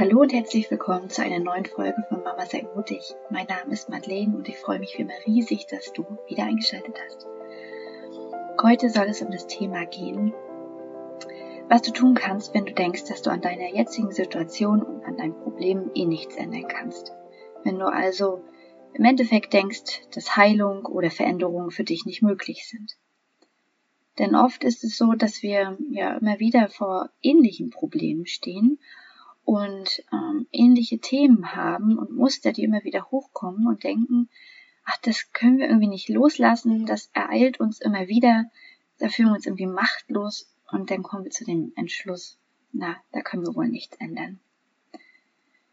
Hallo und herzlich willkommen zu einer neuen Folge von Mama sei mutig. Mein Name ist Madeleine und ich freue mich wie immer riesig, dass du wieder eingeschaltet hast. Heute soll es um das Thema gehen, was du tun kannst, wenn du denkst, dass du an deiner jetzigen Situation und an deinen Problemen eh nichts ändern kannst. Wenn du also im Endeffekt denkst, dass Heilung oder Veränderung für dich nicht möglich sind. Denn oft ist es so, dass wir ja immer wieder vor ähnlichen Problemen stehen und ähm, ähnliche Themen haben und Muster, die immer wieder hochkommen und denken, ach, das können wir irgendwie nicht loslassen, das ereilt uns immer wieder, da fühlen wir uns irgendwie machtlos und dann kommen wir zu dem Entschluss, na, da können wir wohl nichts ändern.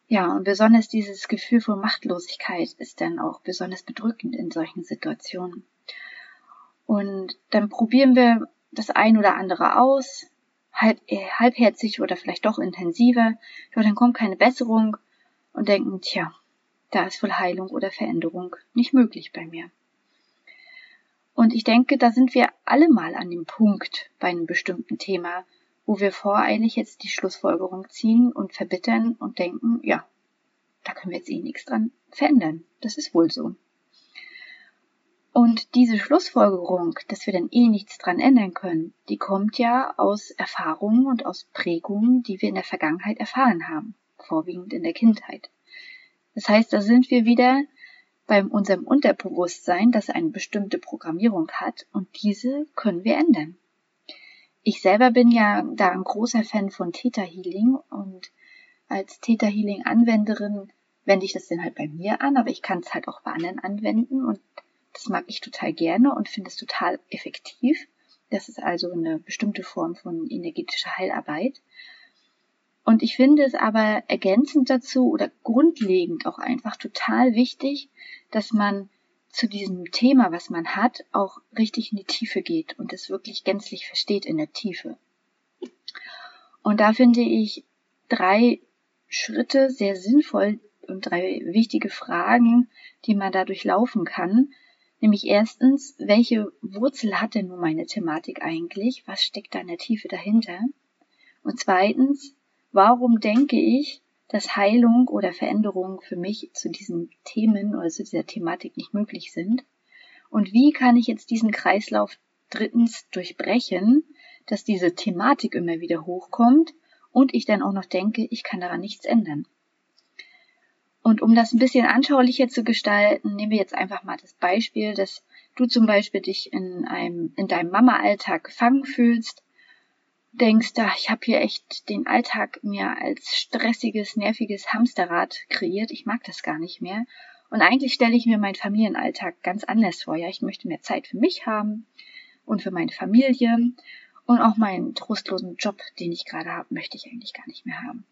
Ja, und besonders dieses Gefühl von Machtlosigkeit ist dann auch besonders bedrückend in solchen Situationen. Und dann probieren wir das ein oder andere aus, halb, äh, halbherzig oder vielleicht doch intensiver, doch dann kommt keine Besserung und denken, tja, da ist wohl Heilung oder Veränderung nicht möglich bei mir. Und ich denke, da sind wir alle mal an dem Punkt bei einem bestimmten Thema, wo wir voreilig jetzt die Schlussfolgerung ziehen und verbittern und denken, ja, da können wir jetzt eh nichts dran verändern. Das ist wohl so. Und diese Schlussfolgerung, dass wir dann eh nichts dran ändern können, die kommt ja aus Erfahrungen und aus Prägungen, die wir in der Vergangenheit erfahren haben, vorwiegend in der Kindheit. Das heißt, da sind wir wieder bei unserem Unterbewusstsein, das eine bestimmte Programmierung hat und diese können wir ändern. Ich selber bin ja da ein großer Fan von Theta Healing und als Theta Healing Anwenderin wende ich das dann halt bei mir an, aber ich kann es halt auch bei anderen anwenden und das mag ich total gerne und finde es total effektiv. Das ist also eine bestimmte Form von energetischer Heilarbeit. Und ich finde es aber ergänzend dazu oder grundlegend auch einfach total wichtig, dass man zu diesem Thema, was man hat, auch richtig in die Tiefe geht und es wirklich gänzlich versteht in der Tiefe. Und da finde ich drei Schritte sehr sinnvoll und drei wichtige Fragen, die man dadurch laufen kann, Nämlich erstens, welche Wurzel hat denn nun meine Thematik eigentlich? Was steckt da in der Tiefe dahinter? Und zweitens, warum denke ich, dass Heilung oder Veränderung für mich zu diesen Themen oder zu dieser Thematik nicht möglich sind? Und wie kann ich jetzt diesen Kreislauf drittens durchbrechen, dass diese Thematik immer wieder hochkommt und ich dann auch noch denke, ich kann daran nichts ändern? Und um das ein bisschen anschaulicher zu gestalten, nehmen wir jetzt einfach mal das Beispiel, dass du zum Beispiel dich in einem, in deinem Mama-Alltag gefangen fühlst, denkst, da, ich habe hier echt den Alltag mir als stressiges, nerviges Hamsterrad kreiert, ich mag das gar nicht mehr. Und eigentlich stelle ich mir meinen Familienalltag ganz anders vor. Ja, ich möchte mehr Zeit für mich haben und für meine Familie und auch meinen trostlosen Job, den ich gerade habe, möchte ich eigentlich gar nicht mehr haben.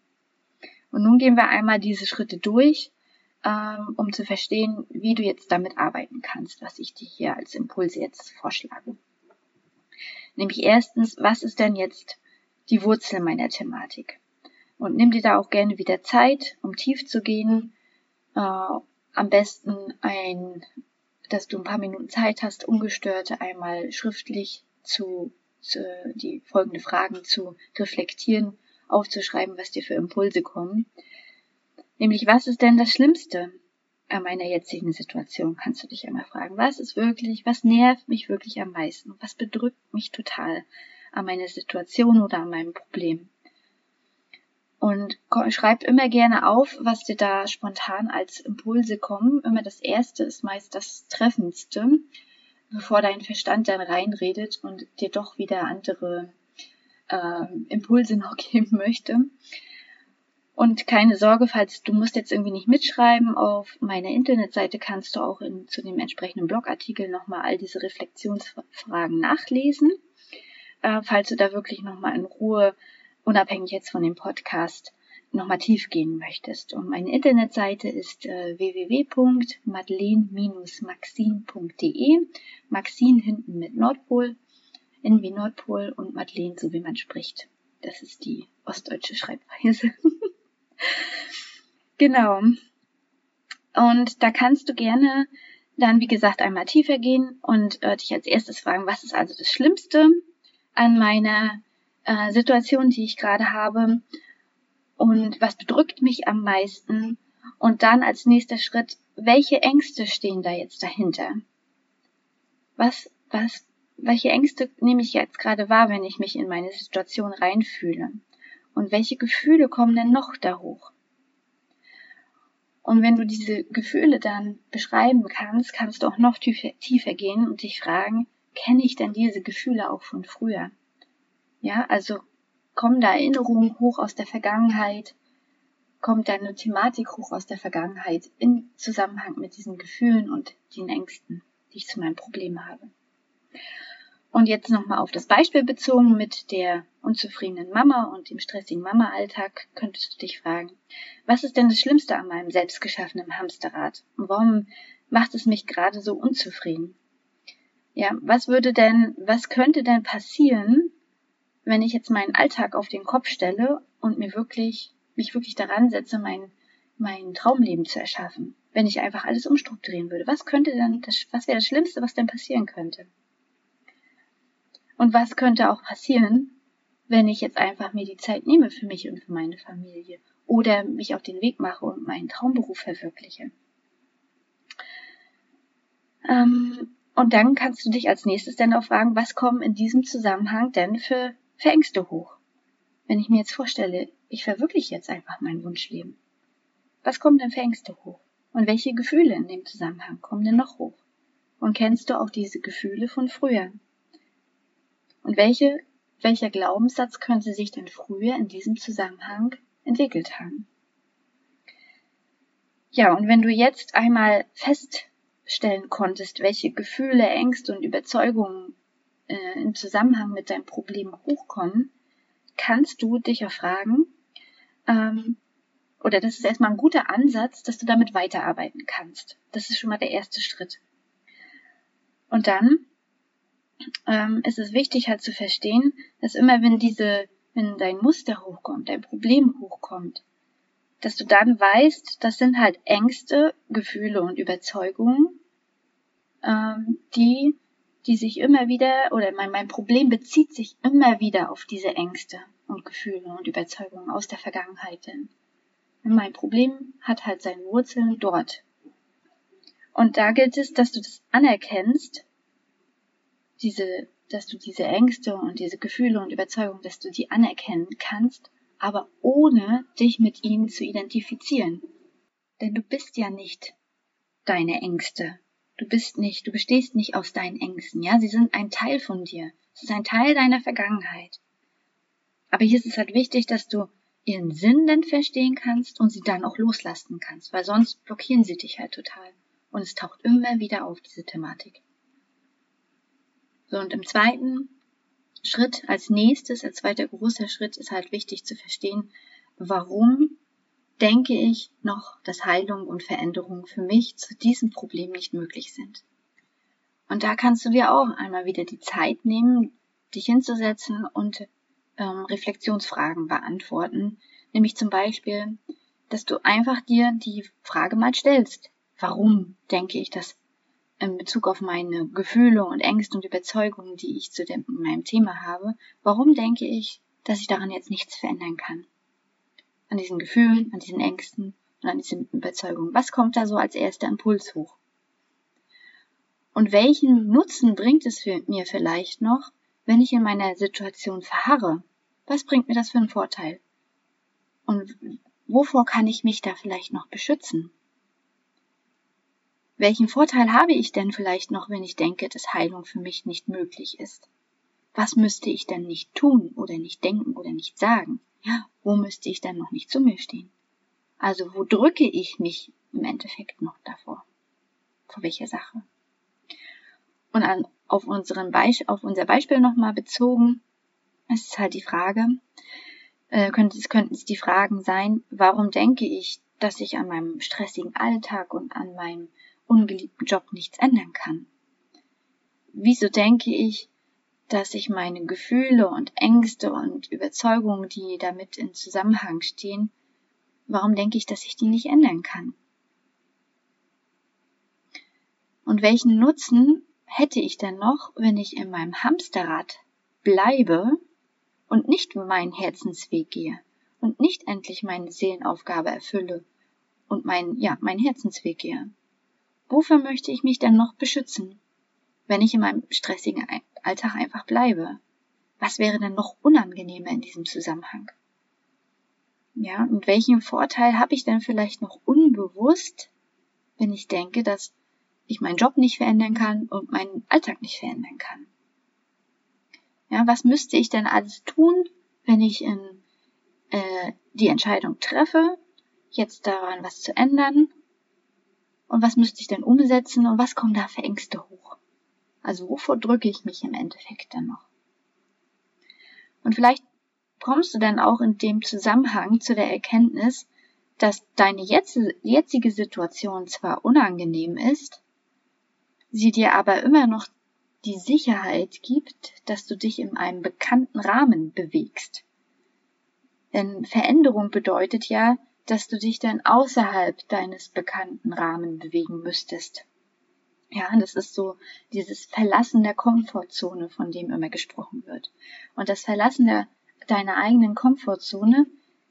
Und nun gehen wir einmal diese Schritte durch, ähm, um zu verstehen, wie du jetzt damit arbeiten kannst, was ich dir hier als Impulse jetzt vorschlage. Nämlich erstens, was ist denn jetzt die Wurzel meiner Thematik? Und nimm dir da auch gerne wieder Zeit, um tief zu gehen. Äh, am besten ein, dass du ein paar Minuten Zeit hast, ungestört einmal schriftlich zu, zu die folgende Fragen zu reflektieren aufzuschreiben, was dir für Impulse kommen. Nämlich, was ist denn das Schlimmste an meiner jetzigen Situation, kannst du dich einmal fragen. Was ist wirklich, was nervt mich wirklich am meisten? Was bedrückt mich total an meiner Situation oder an meinem Problem? Und schreib immer gerne auf, was dir da spontan als Impulse kommen. Immer das erste ist meist das Treffendste, bevor dein Verstand dann reinredet und dir doch wieder andere äh, Impulse noch geben möchte. Und keine Sorge, falls du musst jetzt irgendwie nicht mitschreiben, auf meiner Internetseite kannst du auch in, zu dem entsprechenden Blogartikel nochmal all diese Reflexionsfragen nachlesen. Äh, falls du da wirklich nochmal in Ruhe, unabhängig jetzt von dem Podcast, nochmal tief gehen möchtest. Und meine Internetseite ist äh, www.madeleine-maxine.de. Maxine hinten mit Nordpol N wie Nordpol und Madeleine, so wie man spricht. Das ist die ostdeutsche Schreibweise. genau. Und da kannst du gerne dann, wie gesagt, einmal tiefer gehen und äh, dich als erstes fragen, was ist also das Schlimmste an meiner äh, Situation, die ich gerade habe. Und was bedrückt mich am meisten? Und dann als nächster Schritt, welche Ängste stehen da jetzt dahinter? Was, was, welche Ängste nehme ich jetzt gerade wahr, wenn ich mich in meine Situation reinfühle? Und welche Gefühle kommen denn noch da hoch? Und wenn du diese Gefühle dann beschreiben kannst, kannst du auch noch tiefer, tiefer gehen und dich fragen, kenne ich denn diese Gefühle auch von früher? Ja, also kommen da Erinnerungen hoch aus der Vergangenheit? Kommt da eine Thematik hoch aus der Vergangenheit in Zusammenhang mit diesen Gefühlen und den Ängsten, die ich zu meinem Problem habe? Und jetzt nochmal auf das Beispiel bezogen mit der unzufriedenen Mama und dem stressigen Mama-Alltag, könntest du dich fragen, was ist denn das Schlimmste an meinem selbstgeschaffenen Hamsterrad? Und warum macht es mich gerade so unzufrieden? Ja, was würde denn, was könnte denn passieren, wenn ich jetzt meinen Alltag auf den Kopf stelle und mir wirklich, mich wirklich daran setze, mein, mein Traumleben zu erschaffen? Wenn ich einfach alles umstrukturieren würde, was könnte dann, das, was wäre das Schlimmste, was denn passieren könnte? Und was könnte auch passieren, wenn ich jetzt einfach mir die Zeit nehme für mich und für meine Familie oder mich auf den Weg mache und meinen Traumberuf verwirkliche? Ähm, und dann kannst du dich als nächstes dann auch fragen, was kommen in diesem Zusammenhang denn für, für Ängste hoch? Wenn ich mir jetzt vorstelle, ich verwirkliche jetzt einfach mein Wunschleben. Was kommen denn für Ängste hoch? Und welche Gefühle in dem Zusammenhang kommen denn noch hoch? Und kennst du auch diese Gefühle von früher? Und welche, welcher Glaubenssatz könnte sich denn früher in diesem Zusammenhang entwickelt haben? Ja, und wenn du jetzt einmal feststellen konntest, welche Gefühle, Ängste und Überzeugungen äh, im Zusammenhang mit deinem Problem hochkommen, kannst du dich ja fragen, ähm, oder das ist erstmal ein guter Ansatz, dass du damit weiterarbeiten kannst. Das ist schon mal der erste Schritt. Und dann ähm, ist es wichtig halt zu verstehen, dass immer wenn diese, wenn dein Muster hochkommt, dein Problem hochkommt, dass du dann weißt, das sind halt Ängste, Gefühle und Überzeugungen, ähm, die, die sich immer wieder, oder mein, mein Problem bezieht sich immer wieder auf diese Ängste und Gefühle und Überzeugungen aus der Vergangenheit. Denn mein Problem hat halt seine Wurzeln dort. Und da gilt es, dass du das anerkennst diese, dass du diese Ängste und diese Gefühle und Überzeugungen, dass du die anerkennen kannst, aber ohne dich mit ihnen zu identifizieren. Denn du bist ja nicht deine Ängste. Du bist nicht, du bestehst nicht aus deinen Ängsten, ja? Sie sind ein Teil von dir. Es ist ein Teil deiner Vergangenheit. Aber hier ist es halt wichtig, dass du ihren Sinn denn verstehen kannst und sie dann auch loslassen kannst, weil sonst blockieren sie dich halt total. Und es taucht immer wieder auf, diese Thematik. So, und im zweiten Schritt als nächstes, als zweiter großer Schritt ist halt wichtig zu verstehen, warum denke ich noch, dass Heilung und Veränderung für mich zu diesem Problem nicht möglich sind. Und da kannst du dir auch einmal wieder die Zeit nehmen, dich hinzusetzen und ähm, Reflexionsfragen beantworten. Nämlich zum Beispiel, dass du einfach dir die Frage mal stellst, warum denke ich, dass in Bezug auf meine Gefühle und Ängste und Überzeugungen, die ich zu dem, meinem Thema habe, warum denke ich, dass ich daran jetzt nichts verändern kann? An diesen Gefühlen, an diesen Ängsten und an diesen Überzeugungen. Was kommt da so als erster Impuls hoch? Und welchen Nutzen bringt es für mir vielleicht noch, wenn ich in meiner Situation verharre? Was bringt mir das für einen Vorteil? Und wovor kann ich mich da vielleicht noch beschützen? Welchen Vorteil habe ich denn vielleicht noch, wenn ich denke, dass Heilung für mich nicht möglich ist? Was müsste ich denn nicht tun oder nicht denken oder nicht sagen? Ja, wo müsste ich denn noch nicht zu mir stehen? Also wo drücke ich mich im Endeffekt noch davor? Vor welcher Sache? Und an, auf, unseren Beisp auf unser Beispiel nochmal bezogen, ist halt die Frage, äh, könnte, es könnten es die Fragen sein, warum denke ich, dass ich an meinem stressigen Alltag und an meinem ungeliebten Job nichts ändern kann? Wieso denke ich, dass ich meine Gefühle und Ängste und Überzeugungen, die damit in Zusammenhang stehen, warum denke ich, dass ich die nicht ändern kann? Und welchen Nutzen hätte ich denn noch, wenn ich in meinem Hamsterrad bleibe und nicht meinen Herzensweg gehe und nicht endlich meine Seelenaufgabe erfülle und mein, ja, meinen Herzensweg gehe? Wofür möchte ich mich denn noch beschützen, wenn ich in meinem stressigen Alltag einfach bleibe? Was wäre denn noch unangenehmer in diesem Zusammenhang? Ja, und welchen Vorteil habe ich denn vielleicht noch unbewusst, wenn ich denke, dass ich meinen Job nicht verändern kann und meinen Alltag nicht verändern kann? Ja, was müsste ich denn alles tun, wenn ich in, äh, die Entscheidung treffe, jetzt daran was zu ändern? Und was müsste ich denn umsetzen und was kommen da für Ängste hoch? Also wovor drücke ich mich im Endeffekt dann noch? Und vielleicht kommst du dann auch in dem Zusammenhang zu der Erkenntnis, dass deine jetzige Situation zwar unangenehm ist, sie dir aber immer noch die Sicherheit gibt, dass du dich in einem bekannten Rahmen bewegst. Denn Veränderung bedeutet ja, dass du dich dann außerhalb deines bekannten Rahmen bewegen müsstest. Ja, das ist so dieses Verlassen der Komfortzone, von dem immer gesprochen wird. Und das Verlassen der, deiner eigenen Komfortzone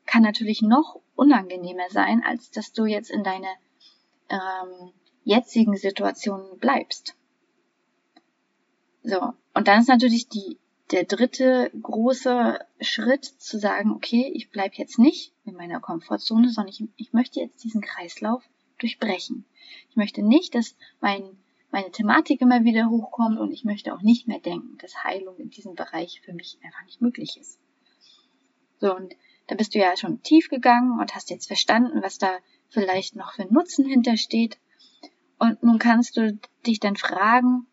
kann natürlich noch unangenehmer sein, als dass du jetzt in deiner ähm, jetzigen Situation bleibst. So, und dann ist natürlich die, der dritte große Schritt zu sagen, okay, ich bleibe jetzt nicht in meiner Komfortzone, sondern ich, ich möchte jetzt diesen Kreislauf durchbrechen. Ich möchte nicht, dass mein, meine Thematik immer wieder hochkommt und ich möchte auch nicht mehr denken, dass Heilung in diesem Bereich für mich einfach nicht möglich ist. So, und da bist du ja schon tief gegangen und hast jetzt verstanden, was da vielleicht noch für Nutzen hintersteht. Und nun kannst du dich dann fragen,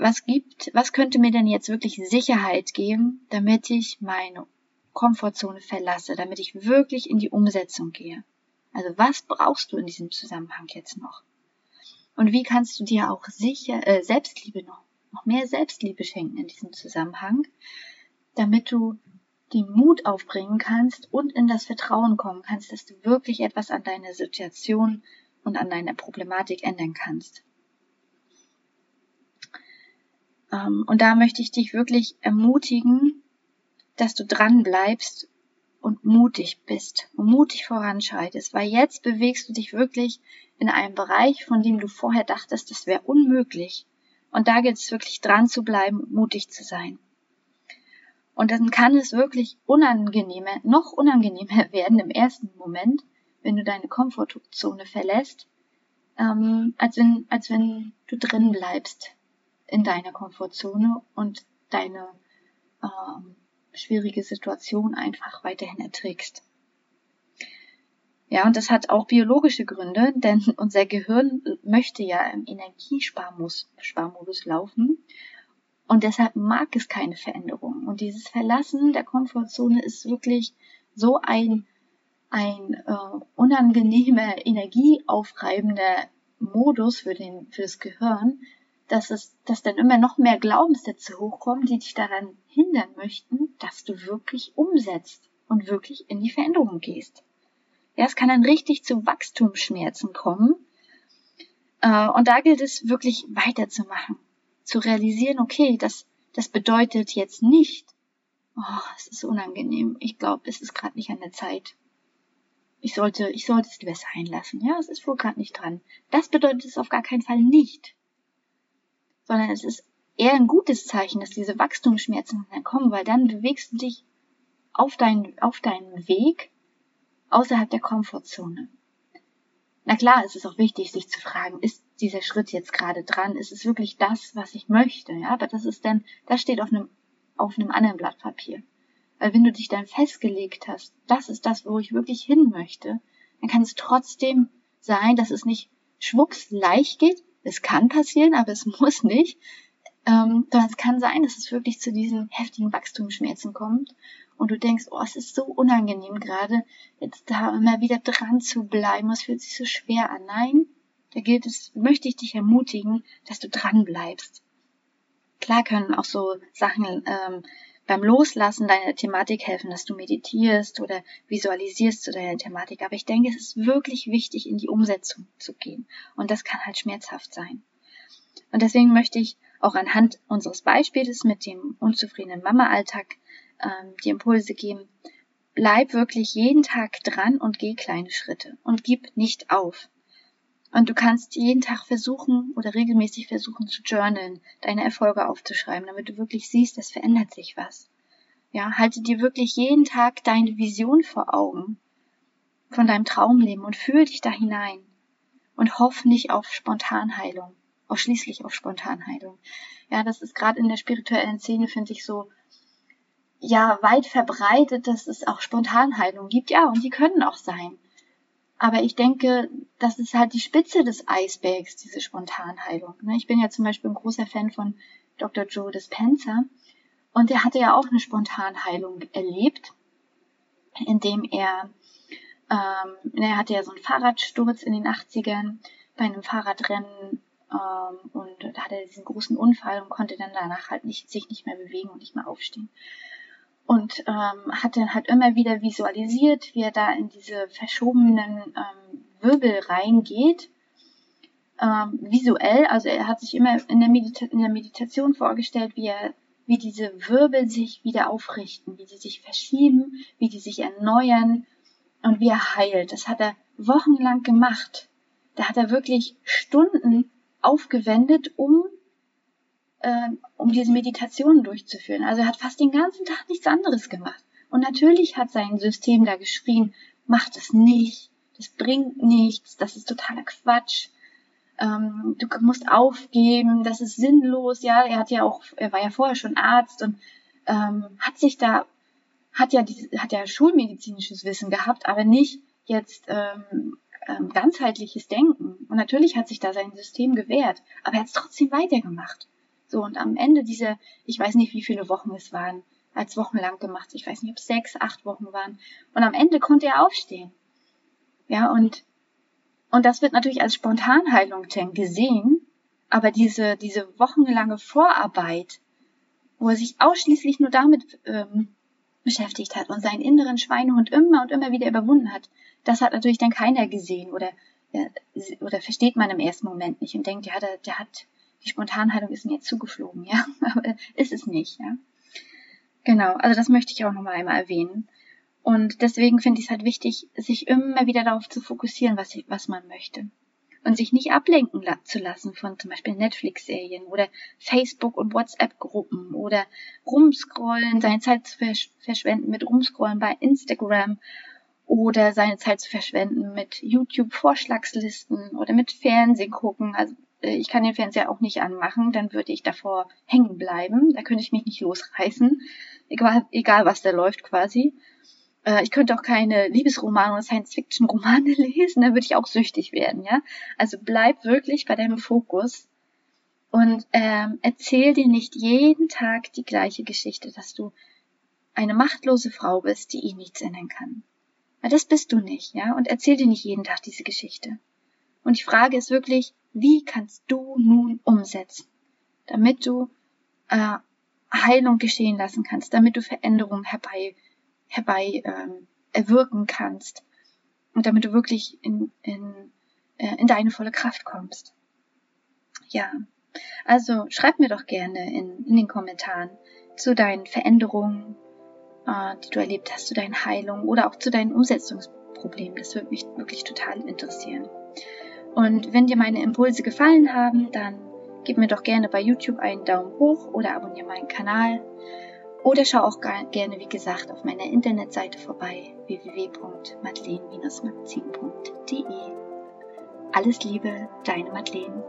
was gibt, was könnte mir denn jetzt wirklich Sicherheit geben, damit ich meine Komfortzone verlasse, damit ich wirklich in die Umsetzung gehe? Also was brauchst du in diesem Zusammenhang jetzt noch? Und wie kannst du dir auch sicher äh, Selbstliebe noch, noch mehr Selbstliebe schenken in diesem Zusammenhang, damit du den Mut aufbringen kannst und in das Vertrauen kommen kannst, dass du wirklich etwas an deiner Situation und an deiner Problematik ändern kannst. Ähm, und da möchte ich dich wirklich ermutigen, dass du dran bleibst und mutig bist und mutig voranschreitest, weil jetzt bewegst du dich wirklich in einem Bereich, von dem du vorher dachtest, das wäre unmöglich. Und da gilt es wirklich dran zu bleiben und mutig zu sein. Und dann kann es wirklich unangenehmer, noch unangenehmer werden im ersten Moment, wenn du deine Komfortzone verlässt, ähm, als wenn, als wenn du drin bleibst in deiner Komfortzone und deine ähm, schwierige Situation einfach weiterhin erträgst. Ja, und das hat auch biologische Gründe, denn unser Gehirn möchte ja im Energiesparmodus laufen und deshalb mag es keine Veränderung. Und dieses Verlassen der Komfortzone ist wirklich so ein, ein äh, unangenehmer, energieaufreibender Modus für, den, für das Gehirn, dass es, dass dann immer noch mehr Glaubenssätze hochkommen, die dich daran hindern möchten, dass du wirklich umsetzt und wirklich in die Veränderung gehst. Ja, es kann dann richtig zu Wachstumsschmerzen kommen. Äh, und da gilt es wirklich weiterzumachen. Zu realisieren, okay, das, das bedeutet jetzt nicht, oh, es ist unangenehm. Ich glaube, es ist gerade nicht an der Zeit. Ich sollte, ich sollte es lieber sein lassen. Ja, es ist wohl gerade nicht dran. Das bedeutet es auf gar keinen Fall nicht sondern es ist eher ein gutes Zeichen, dass diese Wachstumsschmerzen dann kommen, weil dann bewegst du dich auf, dein, auf deinen Weg außerhalb der Komfortzone. Na klar, es ist auch wichtig, sich zu fragen, ist dieser Schritt jetzt gerade dran? Ist es wirklich das, was ich möchte? Ja, aber das ist dann, das steht auf einem, auf einem anderen Blatt Papier. Weil wenn du dich dann festgelegt hast, das ist das, wo ich wirklich hin möchte, dann kann es trotzdem sein, dass es nicht schwupps leicht geht, es kann passieren, aber es muss nicht. Ähm, es kann sein, dass es wirklich zu diesen heftigen Wachstumsschmerzen kommt und du denkst, oh, es ist so unangenehm gerade, jetzt da immer wieder dran zu bleiben, es fühlt sich so schwer an. Nein, da gilt es, möchte ich dich ermutigen, dass du dran bleibst. Klar können auch so Sachen ähm, beim Loslassen deiner Thematik helfen, dass du meditierst oder visualisierst zu deiner Thematik. Aber ich denke, es ist wirklich wichtig, in die Umsetzung zu gehen. Und das kann halt schmerzhaft sein. Und deswegen möchte ich auch anhand unseres Beispiels mit dem unzufriedenen Mama-Alltag ähm, die Impulse geben, bleib wirklich jeden Tag dran und geh kleine Schritte und gib nicht auf. Und du kannst jeden Tag versuchen oder regelmäßig versuchen zu journalen, deine Erfolge aufzuschreiben, damit du wirklich siehst, es verändert sich was. Ja, halte dir wirklich jeden Tag deine Vision vor Augen von deinem Traumleben und fühl dich da hinein und hoff nicht auf Spontanheilung, ausschließlich auf Spontanheilung. Ja, das ist gerade in der spirituellen Szene, finde ich, so ja weit verbreitet, dass es auch Spontanheilung gibt. Ja, und die können auch sein. Aber ich denke, das ist halt die Spitze des Eisbergs, diese Spontanheilung. Ne? Ich bin ja zum Beispiel ein großer Fan von Dr. Joe Dispenza. Und der hatte ja auch eine Spontanheilung erlebt, indem er, ähm, er hatte ja so einen Fahrradsturz in den 80ern bei einem Fahrradrennen ähm, und da hatte er diesen großen Unfall und konnte dann danach halt nicht, sich nicht mehr bewegen und nicht mehr aufstehen und ähm, hat dann halt immer wieder visualisiert, wie er da in diese verschobenen ähm, Wirbel reingeht. Ähm, visuell, also er hat sich immer in der, Medita in der Meditation vorgestellt, wie er wie diese Wirbel sich wieder aufrichten, wie sie sich verschieben, wie die sich erneuern und wie er heilt. Das hat er wochenlang gemacht. Da hat er wirklich Stunden aufgewendet, um äh, um diese Meditationen durchzuführen. Also er hat fast den ganzen Tag nichts anderes gemacht. Und natürlich hat sein System da geschrien, mach das nicht, das bringt nichts, das ist totaler Quatsch. Ähm, du musst aufgeben, das ist sinnlos, ja. Er hat ja auch, er war ja vorher schon Arzt und ähm, hat sich da, hat ja, hat ja schulmedizinisches Wissen gehabt, aber nicht jetzt ähm, ähm, ganzheitliches Denken. Und natürlich hat sich da sein System gewehrt, aber er hat es trotzdem weitergemacht. So, und am Ende dieser, ich weiß nicht, wie viele Wochen es waren, als wochenlang gemacht. Ich weiß nicht, ob es sechs, acht Wochen waren. Und am Ende konnte er aufstehen. Ja, und, und das wird natürlich als Spontanheilung gesehen, aber diese, diese wochenlange Vorarbeit, wo er sich ausschließlich nur damit ähm, beschäftigt hat und seinen inneren Schweinehund immer und immer wieder überwunden hat, das hat natürlich dann keiner gesehen oder, oder versteht man im ersten Moment nicht und denkt, ja, der, der hat die Spontanheilung ist mir zugeflogen, ja, aber ist es nicht, ja. Genau, also das möchte ich auch nochmal einmal erwähnen. Und deswegen finde ich es halt wichtig, sich immer wieder darauf zu fokussieren, was, was man möchte. Und sich nicht ablenken la zu lassen von zum Beispiel Netflix-Serien oder Facebook- und WhatsApp-Gruppen oder rumscrollen, seine Zeit zu versch verschwenden mit rumscrollen bei Instagram oder seine Zeit zu verschwenden mit YouTube-Vorschlagslisten oder mit Fernsehen gucken. Also ich kann den Fernseher auch nicht anmachen, dann würde ich davor hängen bleiben. Da könnte ich mich nicht losreißen, egal, egal was da läuft quasi. Äh, ich könnte auch keine Liebesromane oder Science-Fiction-Romane lesen, dann würde ich auch süchtig werden, ja. Also bleib wirklich bei deinem Fokus und ähm, erzähl dir nicht jeden Tag die gleiche Geschichte, dass du eine machtlose Frau bist, die eh nichts ändern kann. Weil das bist du nicht, ja. Und erzähl dir nicht jeden Tag diese Geschichte. Und die Frage ist wirklich, wie kannst du nun umsetzen, damit du äh, Heilung geschehen lassen kannst, damit du Veränderungen herbei, herbei ähm, erwirken kannst und damit du wirklich in, in, äh, in deine volle Kraft kommst. Ja, also schreib mir doch gerne in, in den Kommentaren zu deinen Veränderungen, äh, die du erlebt hast, zu deinen Heilungen oder auch zu deinen Umsetzungsproblemen. Das würde mich wirklich total interessieren. Und wenn dir meine Impulse gefallen haben, dann gib mir doch gerne bei YouTube einen Daumen hoch oder abonniere meinen Kanal. Oder schau auch gerne, wie gesagt, auf meiner Internetseite vorbei www.madeleine-magazin.de. Alles Liebe, deine Madeleine.